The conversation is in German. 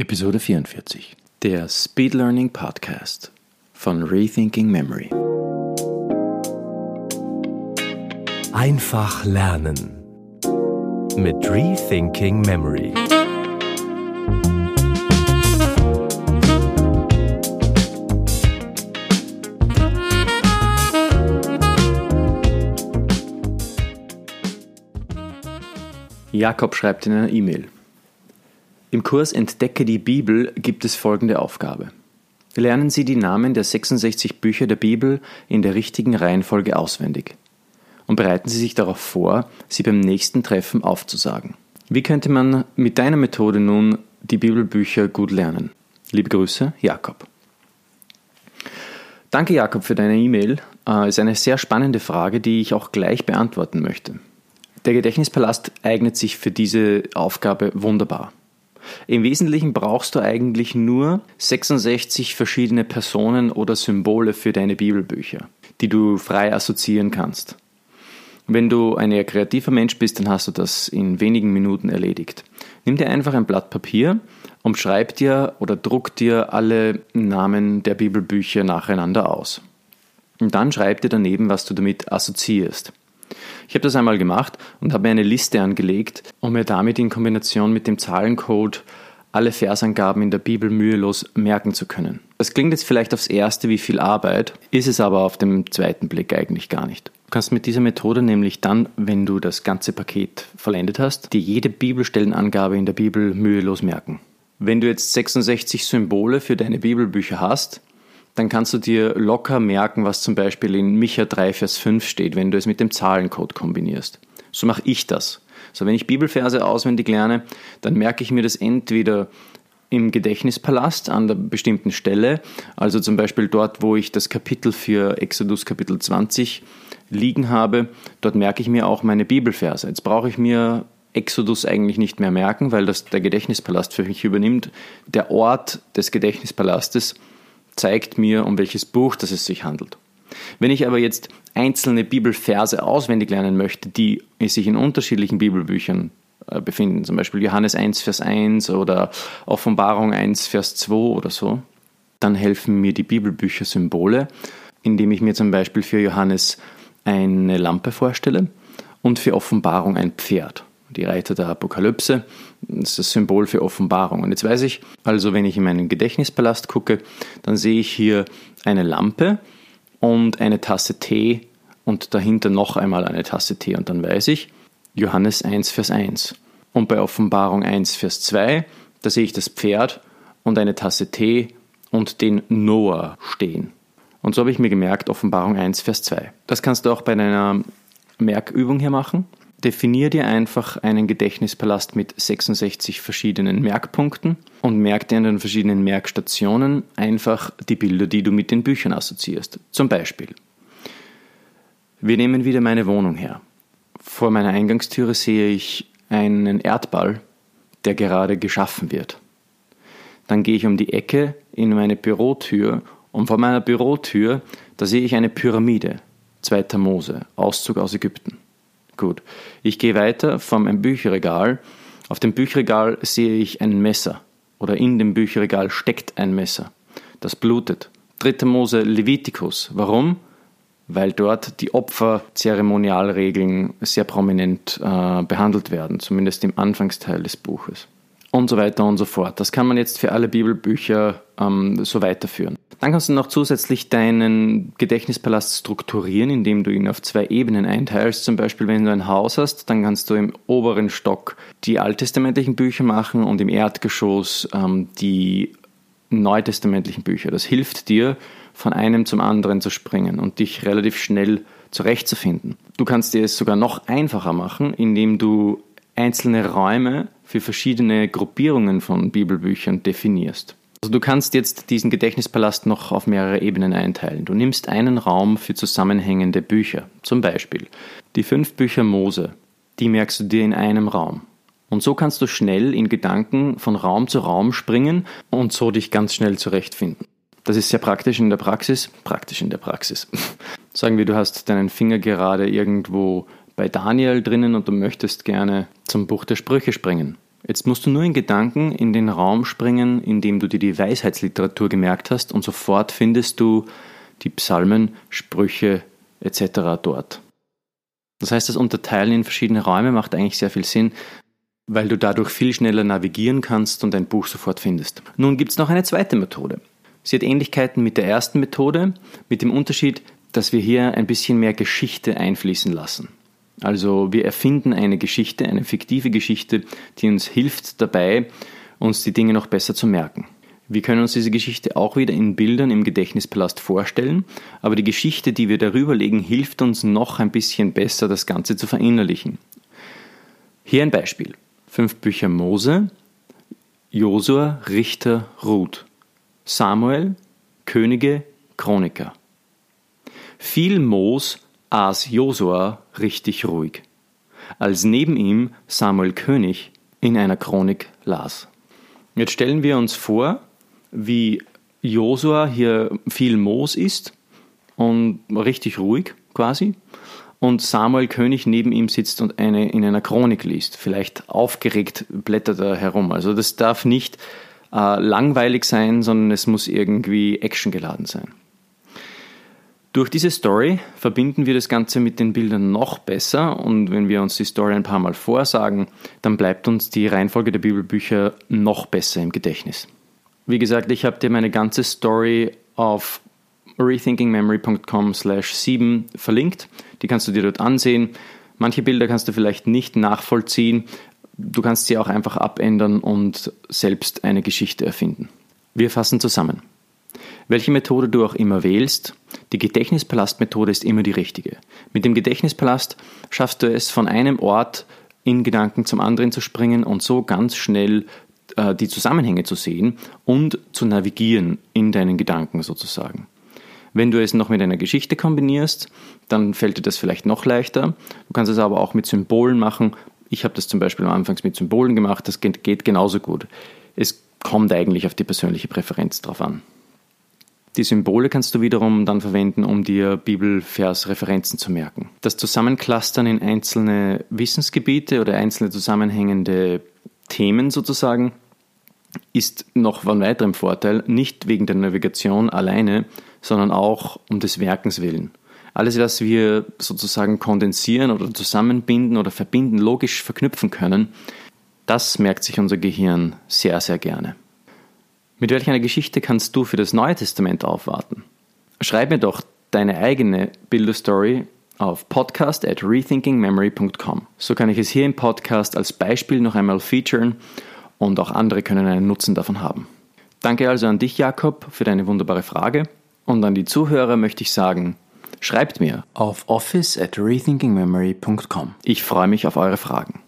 Episode 44. Der Speed Learning Podcast von Rethinking Memory. Einfach lernen mit Rethinking Memory. Jakob schreibt in einer E-Mail. Im Kurs Entdecke die Bibel gibt es folgende Aufgabe. Lernen Sie die Namen der 66 Bücher der Bibel in der richtigen Reihenfolge auswendig. Und bereiten Sie sich darauf vor, sie beim nächsten Treffen aufzusagen. Wie könnte man mit deiner Methode nun die Bibelbücher gut lernen? Liebe Grüße, Jakob. Danke, Jakob, für deine E-Mail. Äh, ist eine sehr spannende Frage, die ich auch gleich beantworten möchte. Der Gedächtnispalast eignet sich für diese Aufgabe wunderbar. Im Wesentlichen brauchst du eigentlich nur 66 verschiedene Personen oder Symbole für deine Bibelbücher, die du frei assoziieren kannst. Wenn du ein eher kreativer Mensch bist, dann hast du das in wenigen Minuten erledigt. Nimm dir einfach ein Blatt Papier und schreib dir oder druck dir alle Namen der Bibelbücher nacheinander aus. Und dann schreib dir daneben, was du damit assoziierst. Ich habe das einmal gemacht und habe mir eine Liste angelegt, um mir damit in Kombination mit dem Zahlencode alle Versangaben in der Bibel mühelos merken zu können. Das klingt jetzt vielleicht aufs erste wie viel Arbeit, ist es aber auf dem zweiten Blick eigentlich gar nicht. Du kannst mit dieser Methode nämlich dann, wenn du das ganze Paket vollendet hast, dir jede Bibelstellenangabe in der Bibel mühelos merken. Wenn du jetzt 66 Symbole für deine Bibelbücher hast, dann kannst du dir locker merken, was zum Beispiel in Micha 3, Vers 5 steht, wenn du es mit dem Zahlencode kombinierst. So mache ich das. So, wenn ich Bibelverse auswendig lerne, dann merke ich mir das entweder im Gedächtnispalast an der bestimmten Stelle, also zum Beispiel dort, wo ich das Kapitel für Exodus Kapitel 20 liegen habe, dort merke ich mir auch meine Bibelverse. Jetzt brauche ich mir Exodus eigentlich nicht mehr merken, weil das der Gedächtnispalast für mich übernimmt. Der Ort des Gedächtnispalastes zeigt mir, um welches Buch das es sich handelt. Wenn ich aber jetzt einzelne Bibelverse auswendig lernen möchte, die sich in unterschiedlichen Bibelbüchern äh, befinden, zum Beispiel Johannes 1, Vers 1 oder Offenbarung 1, Vers 2 oder so, dann helfen mir die Bibelbücher Symbole, indem ich mir zum Beispiel für Johannes eine Lampe vorstelle und für Offenbarung ein Pferd die Reiter der Apokalypse. Das ist das Symbol für Offenbarung. Und jetzt weiß ich, also wenn ich in meinen Gedächtnispalast gucke, dann sehe ich hier eine Lampe und eine Tasse Tee und dahinter noch einmal eine Tasse Tee. Und dann weiß ich, Johannes 1, Vers 1. Und bei Offenbarung 1, Vers 2, da sehe ich das Pferd und eine Tasse Tee und den Noah stehen. Und so habe ich mir gemerkt, Offenbarung 1, Vers 2. Das kannst du auch bei deiner Merkübung hier machen. Definier dir einfach einen Gedächtnispalast mit 66 verschiedenen Merkpunkten und merk dir an den verschiedenen Merkstationen einfach die Bilder, die du mit den Büchern assoziierst. Zum Beispiel, wir nehmen wieder meine Wohnung her. Vor meiner Eingangstüre sehe ich einen Erdball, der gerade geschaffen wird. Dann gehe ich um die Ecke in meine Bürotür und vor meiner Bürotür, da sehe ich eine Pyramide, zweiter Mose, Auszug aus Ägypten. Gut. Ich gehe weiter meinem Bücherregal. Auf dem Bücherregal sehe ich ein Messer. Oder in dem Bücherregal steckt ein Messer. Das blutet. Dritte Mose Levitikus. Warum? Weil dort die Opferzeremonialregeln sehr prominent äh, behandelt werden, zumindest im Anfangsteil des Buches und so weiter und so fort. Das kann man jetzt für alle Bibelbücher ähm, so weiterführen. Dann kannst du noch zusätzlich deinen Gedächtnispalast strukturieren, indem du ihn auf zwei Ebenen einteilst. Zum Beispiel, wenn du ein Haus hast, dann kannst du im oberen Stock die alttestamentlichen Bücher machen und im Erdgeschoss ähm, die neutestamentlichen Bücher. Das hilft dir, von einem zum anderen zu springen und dich relativ schnell zurechtzufinden. Du kannst dir es sogar noch einfacher machen, indem du einzelne Räume für verschiedene Gruppierungen von Bibelbüchern definierst. Also du kannst jetzt diesen Gedächtnispalast noch auf mehrere Ebenen einteilen. Du nimmst einen Raum für zusammenhängende Bücher, zum Beispiel die fünf Bücher Mose, die merkst du dir in einem Raum. Und so kannst du schnell in Gedanken von Raum zu Raum springen und so dich ganz schnell zurechtfinden. Das ist sehr praktisch in der Praxis. Praktisch in der Praxis. Sagen wir, du hast deinen Finger gerade irgendwo bei Daniel drinnen und du möchtest gerne zum Buch der Sprüche springen. Jetzt musst du nur in Gedanken in den Raum springen, in dem du dir die Weisheitsliteratur gemerkt hast und sofort findest du die Psalmen, Sprüche etc. dort. Das heißt, das Unterteilen in verschiedene Räume macht eigentlich sehr viel Sinn, weil du dadurch viel schneller navigieren kannst und ein Buch sofort findest. Nun gibt es noch eine zweite Methode. Sie hat Ähnlichkeiten mit der ersten Methode, mit dem Unterschied, dass wir hier ein bisschen mehr Geschichte einfließen lassen. Also wir erfinden eine Geschichte, eine fiktive Geschichte, die uns hilft dabei, uns die Dinge noch besser zu merken. Wir können uns diese Geschichte auch wieder in Bildern im Gedächtnispalast vorstellen, aber die Geschichte, die wir darüber legen, hilft uns noch ein bisschen besser, das Ganze zu verinnerlichen. Hier ein Beispiel. Fünf Bücher Mose, Josua, Richter, Ruth, Samuel, Könige, Chroniker. Viel Moos aß Josua richtig ruhig, als neben ihm Samuel König in einer Chronik las. Jetzt stellen wir uns vor, wie Josua hier viel Moos isst und richtig ruhig quasi und Samuel König neben ihm sitzt und eine in einer Chronik liest. Vielleicht aufgeregt blättert er herum. Also das darf nicht äh, langweilig sein, sondern es muss irgendwie actiongeladen sein. Durch diese Story verbinden wir das Ganze mit den Bildern noch besser und wenn wir uns die Story ein paar Mal vorsagen, dann bleibt uns die Reihenfolge der Bibelbücher noch besser im Gedächtnis. Wie gesagt, ich habe dir meine ganze Story auf rethinkingmemory.com slash 7 verlinkt. Die kannst du dir dort ansehen. Manche Bilder kannst du vielleicht nicht nachvollziehen. Du kannst sie auch einfach abändern und selbst eine Geschichte erfinden. Wir fassen zusammen. Welche Methode du auch immer wählst, die Gedächtnispalast-Methode ist immer die richtige. Mit dem Gedächtnispalast schaffst du es, von einem Ort in Gedanken zum anderen zu springen und so ganz schnell äh, die Zusammenhänge zu sehen und zu navigieren in deinen Gedanken sozusagen. Wenn du es noch mit einer Geschichte kombinierst, dann fällt dir das vielleicht noch leichter. Du kannst es aber auch mit Symbolen machen. Ich habe das zum Beispiel am Anfang mit Symbolen gemacht, das geht genauso gut. Es kommt eigentlich auf die persönliche Präferenz drauf an. Die Symbole kannst du wiederum dann verwenden, um dir Bibelversreferenzen zu merken. Das Zusammenclustern in einzelne Wissensgebiete oder einzelne zusammenhängende Themen sozusagen ist noch von weiterem Vorteil, nicht wegen der Navigation alleine, sondern auch um des Werkens willen. Alles, was wir sozusagen kondensieren oder zusammenbinden oder verbinden, logisch verknüpfen können, das merkt sich unser Gehirn sehr, sehr gerne. Mit welcher Geschichte kannst du für das Neue Testament aufwarten? Schreib mir doch deine eigene Bilderstory auf podcast at rethinkingmemory.com. So kann ich es hier im Podcast als Beispiel noch einmal featuren und auch andere können einen Nutzen davon haben. Danke also an dich, Jakob, für deine wunderbare Frage und an die Zuhörer möchte ich sagen, schreibt mir auf office at rethinkingmemory.com. Ich freue mich auf eure Fragen.